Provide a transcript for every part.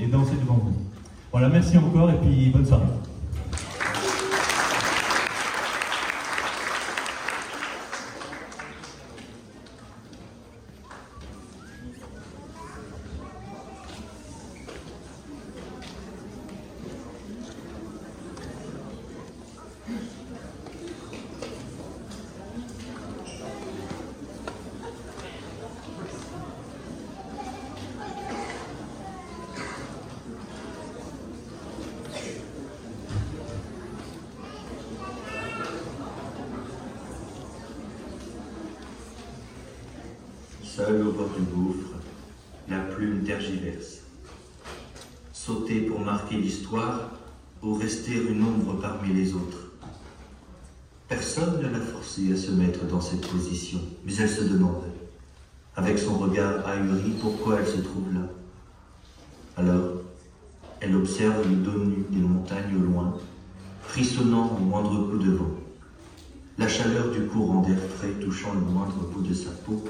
et, danser devant vous. Voilà, merci encore et puis bonne soirée. Seul au bord du gouffre, la plume tergiverse. Sauter pour marquer l'histoire ou rester une ombre parmi les autres. Personne ne l'a forcée à se mettre dans cette position, mais elle se demande, avec son pourquoi elle se trouve là? Alors, elle observe le dos nu des montagnes au loin, frissonnant au moindre coup de vent. La chaleur du courant d'air frais touchant le moindre bout de sa peau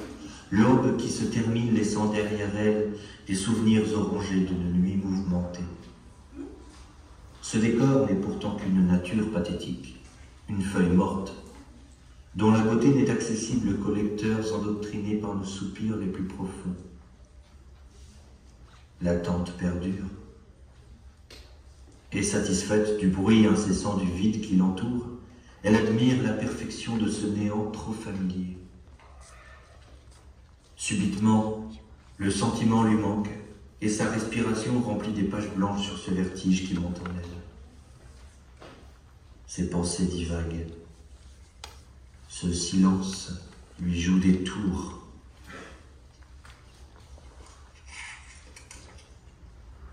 l'aube qui se termine laissant derrière elle des souvenirs orangés d'une nuit mouvementée. Ce décor n'est pourtant qu'une nature pathétique, une feuille morte, dont la beauté n'est accessible qu'aux lecteurs endoctrinés par nos soupirs les plus profonds. L'attente perdure, et satisfaite du bruit incessant du vide qui l'entoure, elle admire la perfection de ce néant trop familier. Subitement, le sentiment lui manque et sa respiration remplit des pages blanches sur ce vertige qui monte en elle. Ses pensées divaguent. Ce silence lui joue des tours.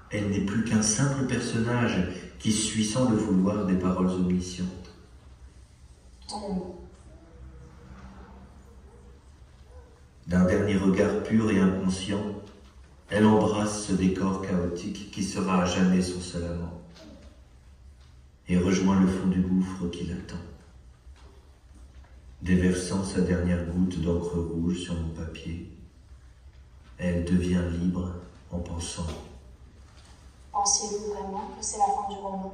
Elle n'est plus qu'un simple personnage qui suit sans le vouloir des paroles omniscientes. D'un dernier regard pur et inconscient, elle embrasse ce décor chaotique qui sera à jamais son seul amant et rejoint le fond du gouffre qui l'attend. Déversant sa dernière goutte d'encre rouge sur mon papier, elle devient libre en pensant. Pensez-vous vraiment que c'est la fin du roman?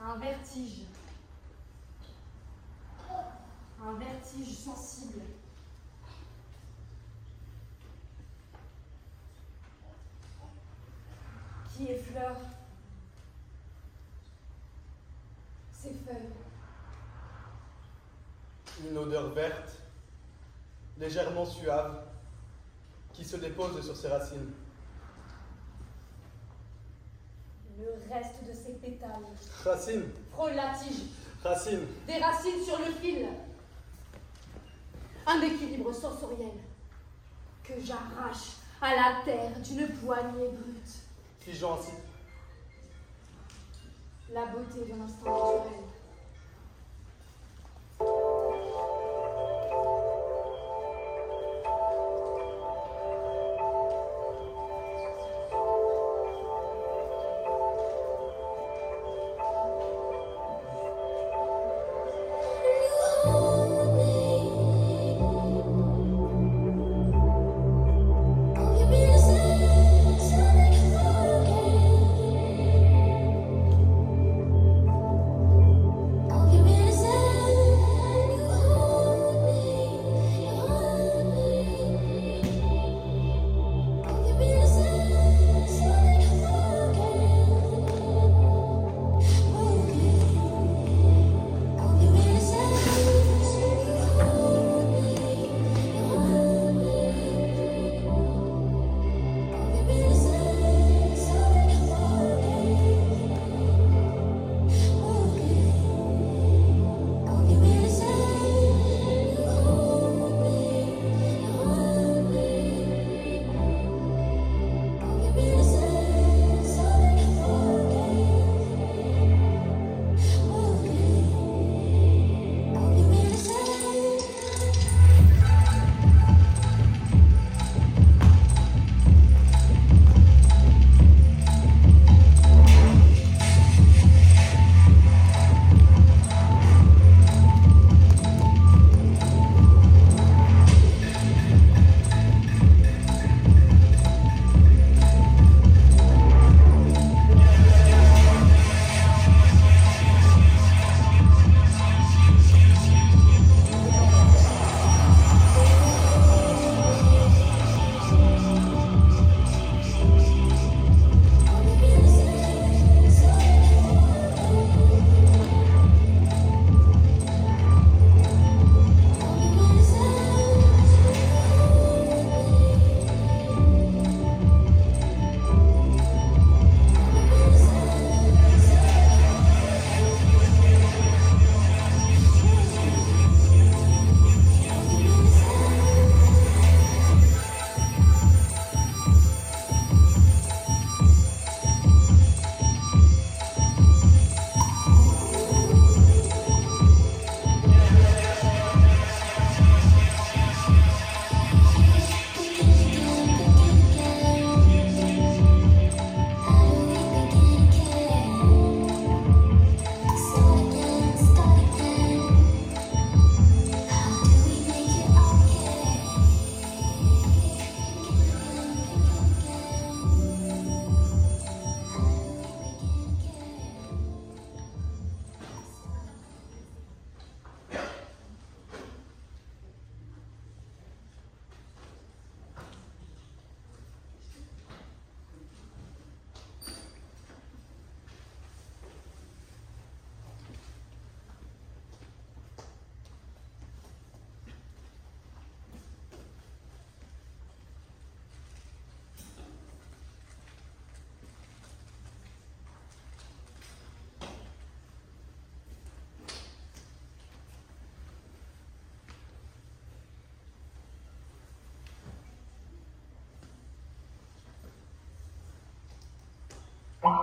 Un vertige. Un vertige sensible. Qui effleure ses feuilles. Une odeur verte, légèrement suave, qui se dépose sur ses racines. Le reste de ses pétales Racines, frôle la tige. racines, Des racines sur le fil. Un équilibre sensoriel que j'arrache à la terre d'une poignée brute. ainsi. La beauté de l'instant naturel.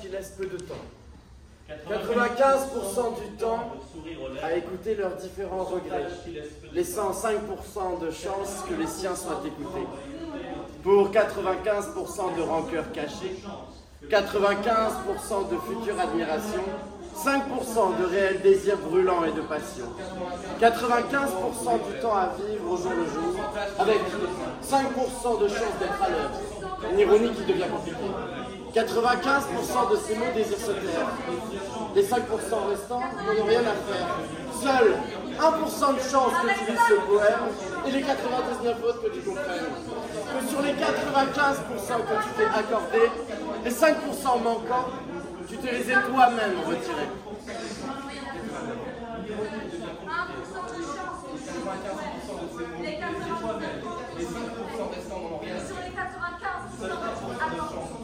Qui laisse peu de temps. 95% du temps à écouter leurs différents regrets, laissant 5% de chance que les siens soient écoutés. Pour 95% de rancœur cachée, 95% de future admiration, 5% de réel désir brûlant et de passion. 95% du temps à vivre au jour le jour, avec 5% de chance d'être à l'heure. Une ironie qui devient compliquée. 95% de ces mots désirent se taire. Les 5% restants n'en ont rien à faire. Seul 1% de chance que tu lises ce poème et les 99 autres que tu comprennes. Que sur les 95% que tu t'es accordé, les 5% manquants, tu te les es toi-même retirés. Les 5% restants n'en ont rien à Sur les 95% attends,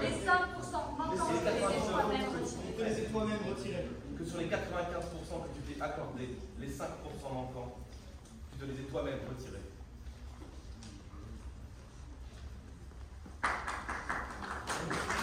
les 5% manquants, tu te les es toi-même retirés. te laisser toi-même retirer. Que sur les 95% que tu t'es accordé, les 5% manquants, les es toi-même retirés. Je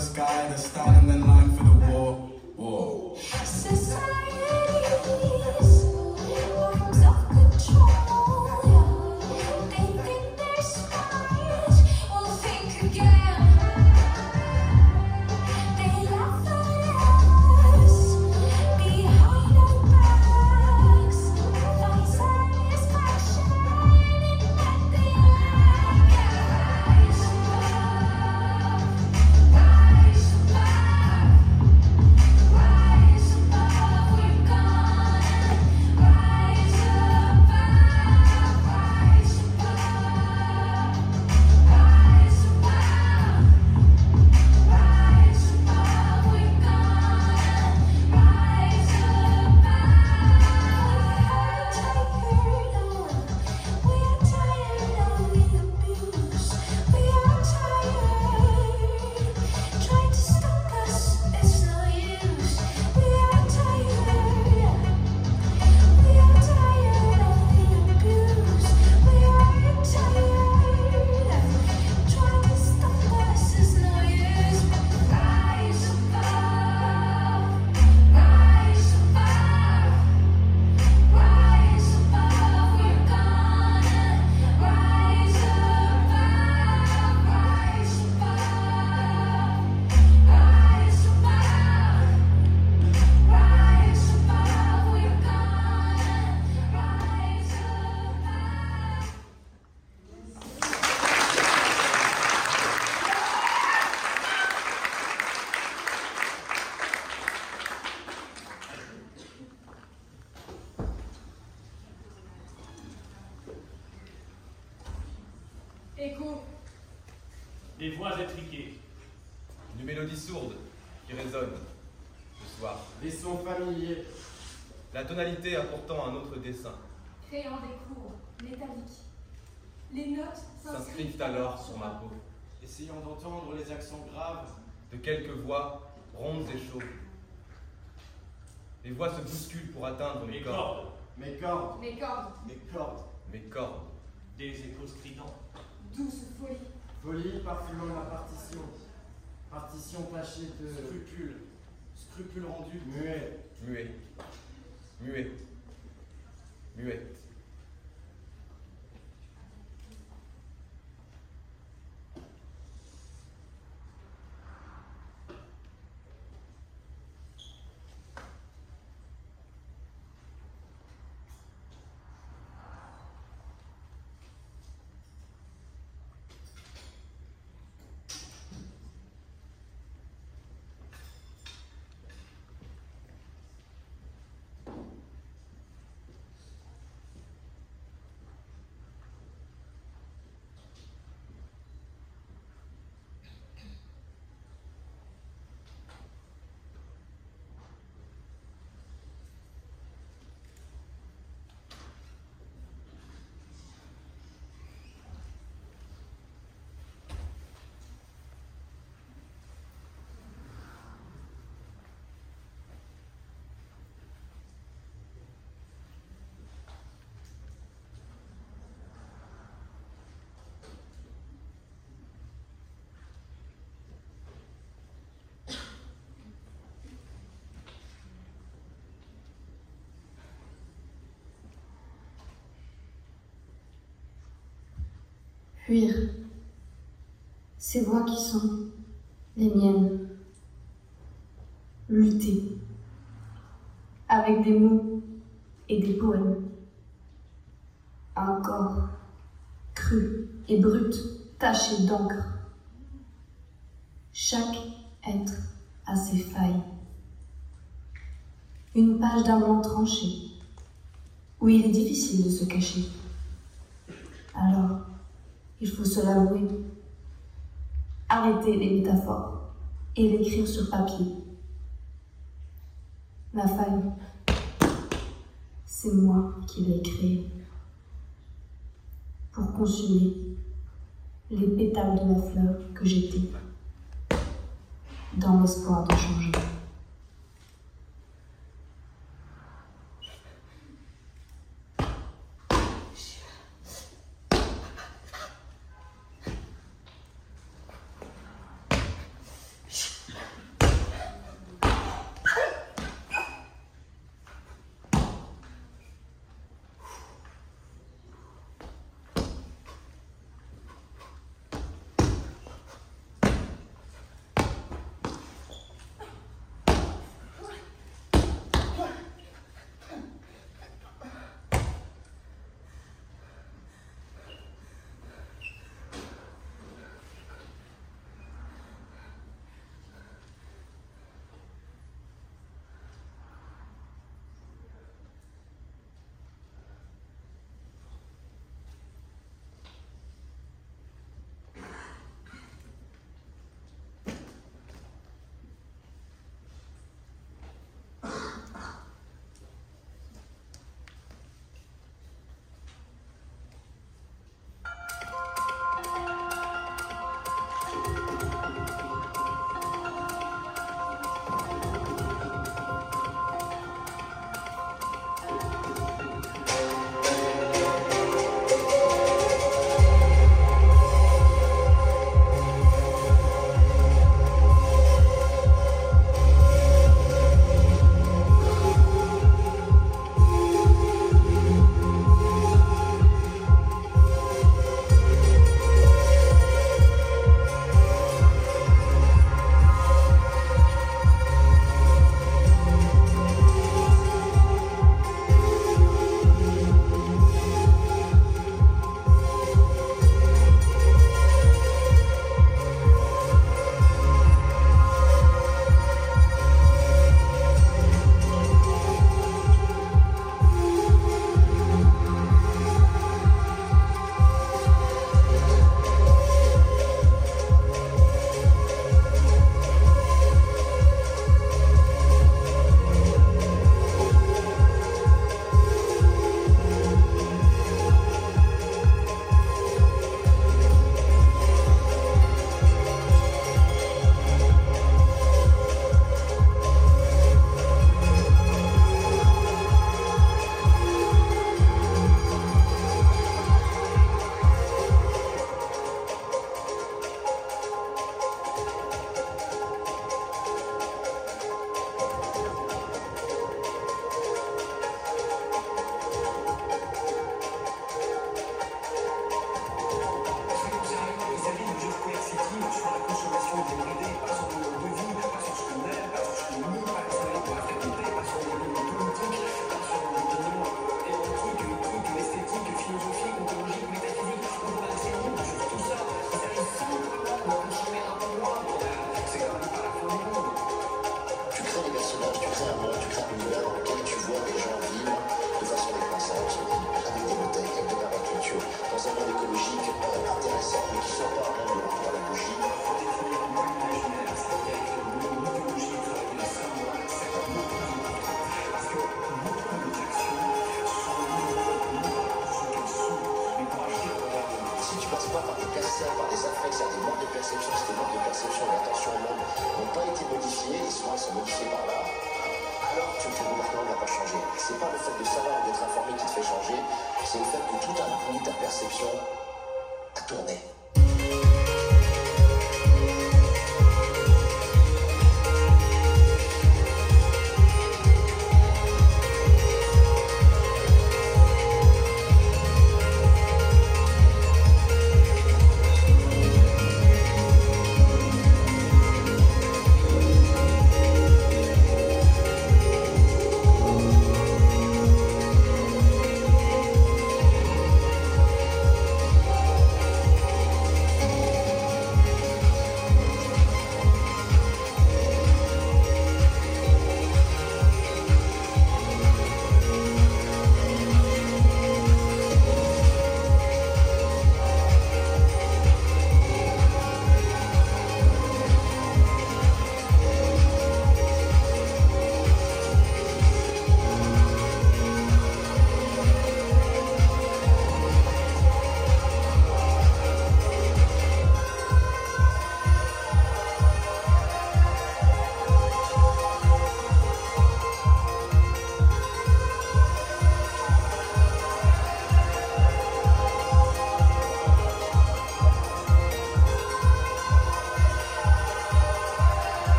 sky, the star and the tonalité apportant un autre dessin. Créant des cours métalliques. Les notes S'inscrivent alors sur ma peau. Essayons d'entendre les accents graves. De quelques voix rondes et chaudes. Les voix se bousculent pour atteindre mes Les cordes. cordes. Mes cordes. Mes cordes. Mes cordes. Mes cordes. Des échos stridents. Douce folie. Folie parfumant ma partition. Partition tachée de scrupules. Scrupules rendus. Muets. Muet. Muet. Muet. Fuir. Ces voix qui sont les miennes. Lutter. Avec des mots et des poèmes. Un corps cru et brut, taché d'encre. Chaque être a ses failles. Une page d'un monde tranché, où il est difficile de se cacher. Alors, il faut se l'avouer. Arrêter les métaphores et l'écrire sur papier. La faille, c'est moi qui l'ai créée. Pour consumer les pétales de la fleur que j'étais, dans l'espoir de changer.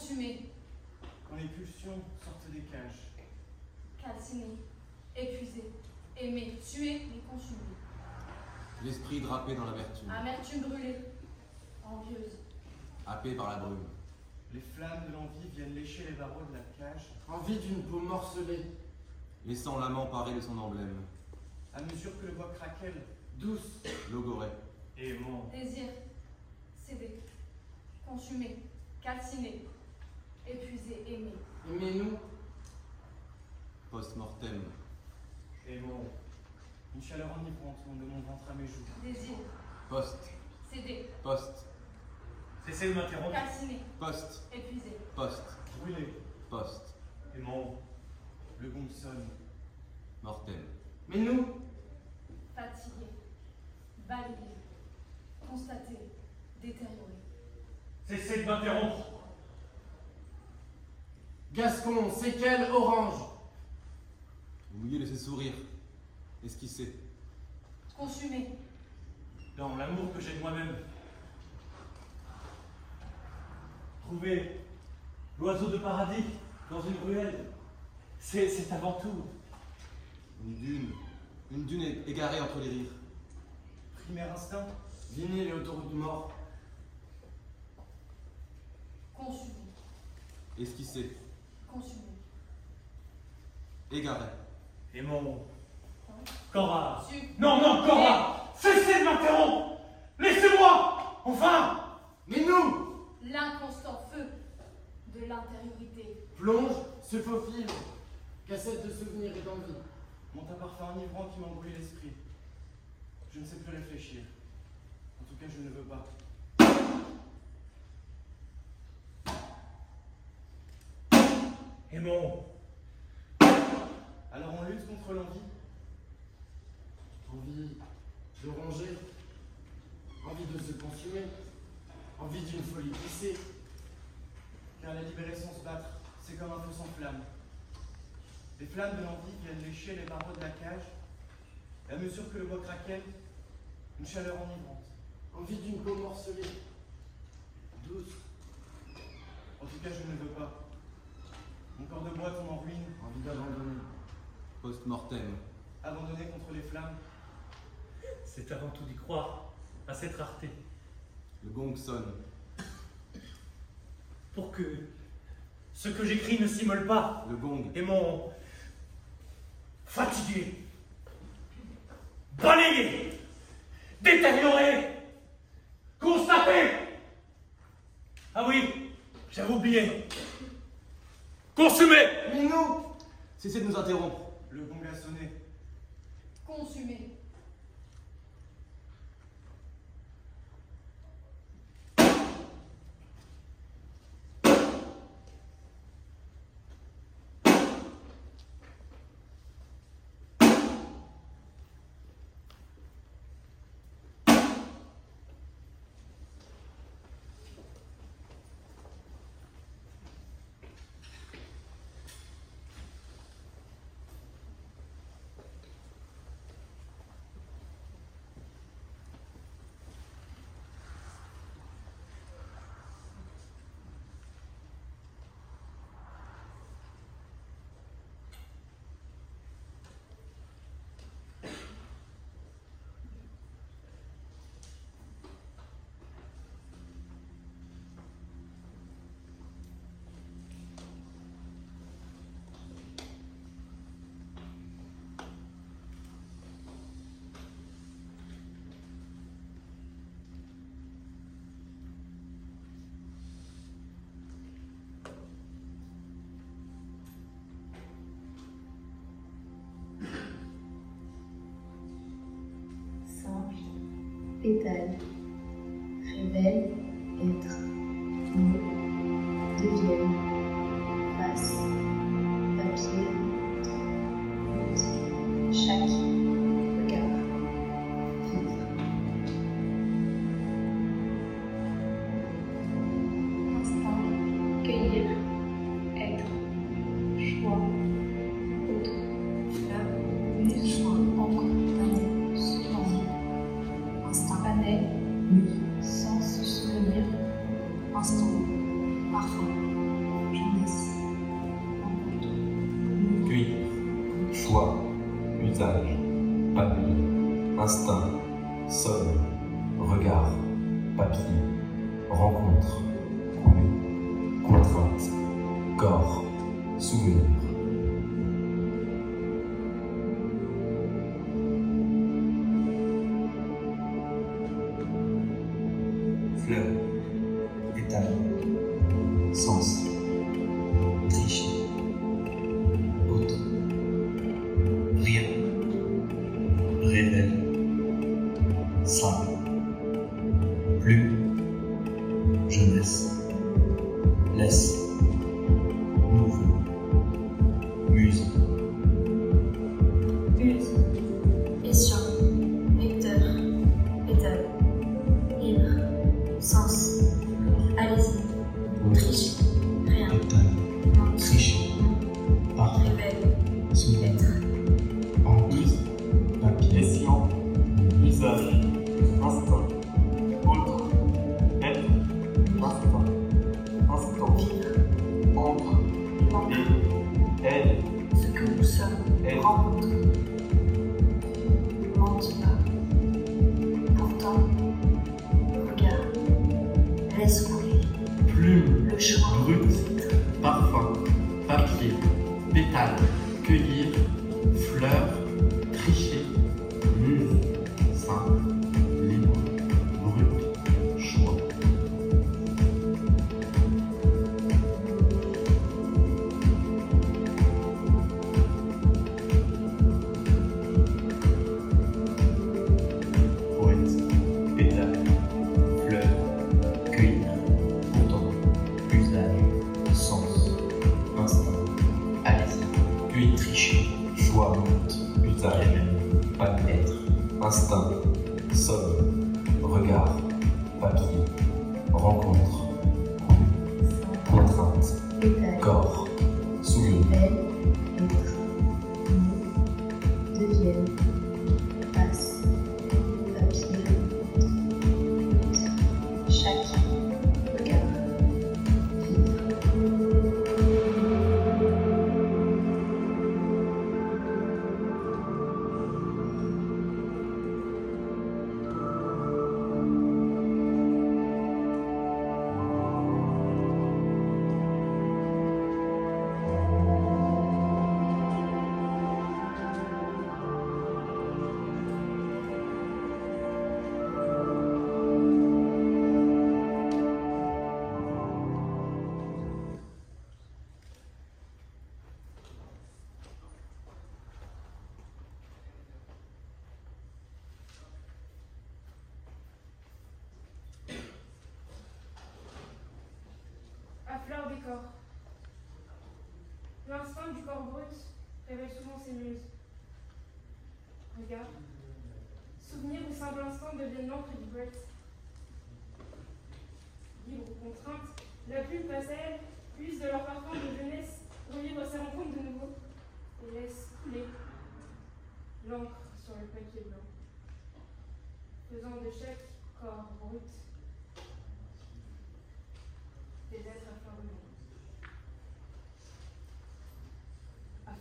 Consumé, Quand les pulsions sortent des cages. calciné, épuisé, aimé, tué, mais consumé. L'esprit drapé dans l'amertume, Amertume brûlée, envieuse, happé par la brume. Les flammes de l'envie viennent lécher les barreaux de la cage. Envie d'une peau morcelée, Laissant l'amant paré de son emblème, À mesure que le bois craquelle, douce, logoré. Aimant. désir, cédé, consumé, calciné, épuisé, aimé. aimez-nous, Post-mortem, Aimant. une chaleur enivrante de mon ventre à mes joues. Désir, post, cédé, post, Cessez de m'interrompre. calciné, post, épuisé. post, Brûlé, post, Aimant. le gong sonne. mortem. mais nous, fatigué, balayé, constaté, détérioré. Cessez de m'interrompre. Gascon, séquelles, orange, Vous mouillez de ses sourires, esquissés. Consumé, Dans l'amour que j'ai de moi-même. Trouver l'oiseau de paradis dans une ruelle, c'est c'est avant tout. Une dune, une dune égarée entre les rires. Primaire instinct, vinyle et autoroute mort, consumé, Esquissé, consumé. égaré. Aimant. Cora. Su, Non, non, Cora Cessez de m'interrompre Laissez-moi Enfin mais nous, l'inconstant feu de l'intériorité. plonge, se faufile, cassette de souvenirs et d'envie. monte un parfum enivrant qui m'embrouille l'esprit. Je ne sais plus réfléchir. En tout cas, je ne veux pas. Aimant. Alors on lutte contre l'envie. Envie de ronger, envie de se consumer, envie d'une folie glissée, Car la libérer sans se battre, c'est comme un feu sans flamme. Les flammes de l'envie viennent lécher les barreaux de la cage. À mesure que le bois craquelle, une chaleur enivrante. envie d'une peau morcelée, douce, En tout cas, je ne veux pas. Mon corps de bois tombe en ruine, envie d'abandonner. Post-mortem, abandonné contre les flammes. C'est avant tout d'y croire à cette rareté. le gong sonne. Pour que ce que j'écris ne s'immole pas. Le gong, Aimant. Fatigué. Balayé. Détérioré. Constaté. Ah oui, j'avais oublié. Consumé. Mais nous, cessez de nous interrompre. Le gong a sonné. Consumé, pétale, révèle, être, mots, devienne, face, papier, goutte, chaque, regard, vivre. Instinct, cueillir,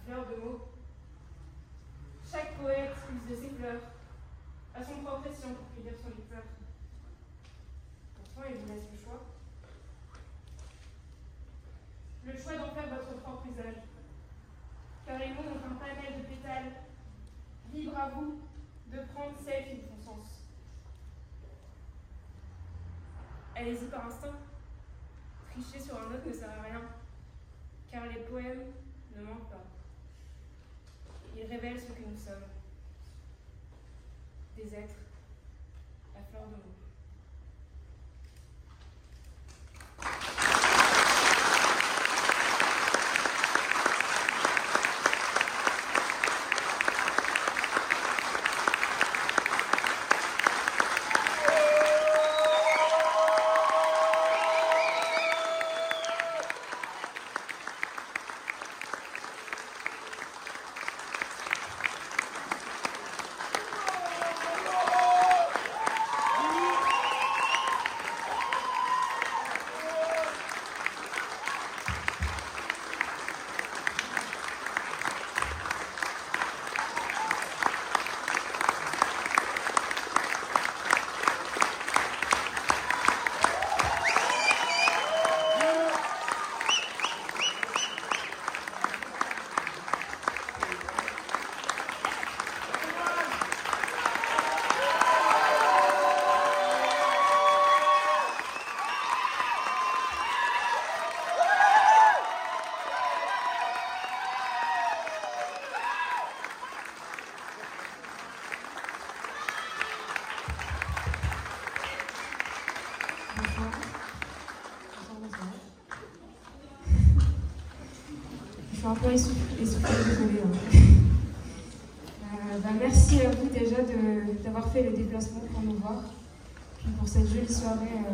de mots. Chaque poète use de ses fleurs, à son propre escient pour cueillir son éclat. Pourtant, il vous laisse le choix. Le choix d'en faire votre propre usage. Car les mots ont un panel de pétales, libre à vous de prendre celles qui vous font sens. Allez-y par instinct. Tricher sur un autre ne sert à rien, car les poèmes ne manquent pas. Il révèle ce que nous sommes, des êtres à fleur de mots. Hein. Euh, bah, merci à vous déjà d'avoir fait le déplacement pour nous voir, pour cette jolie soirée euh,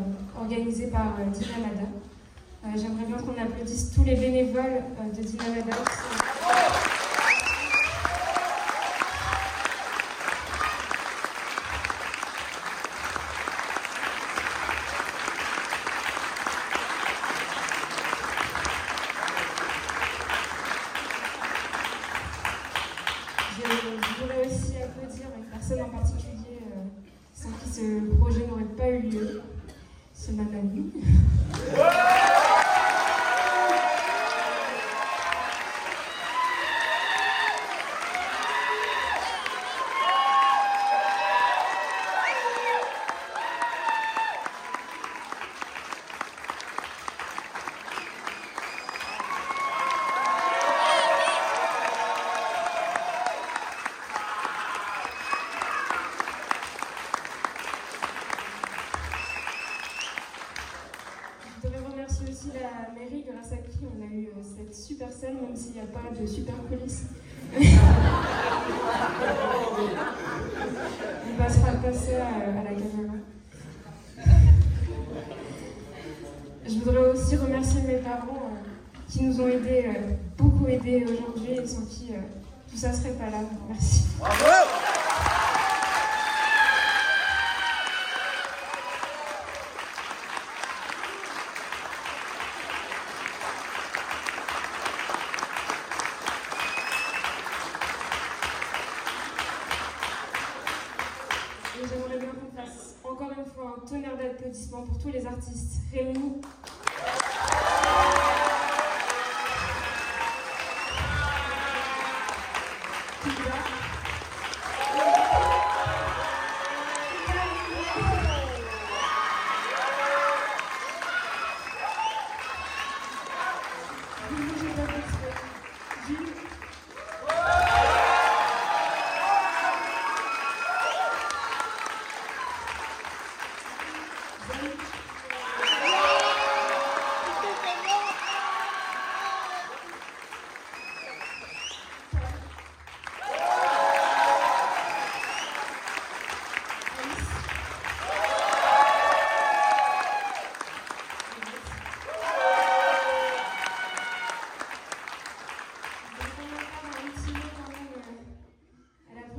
pourrait aussi applaudir une personne en particulier euh, sans qui ce projet n'aurait pas eu lieu, ce ma mamie.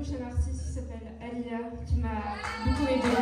prochaine artiste qui s'appelle Alila, qui m'a beaucoup aidé.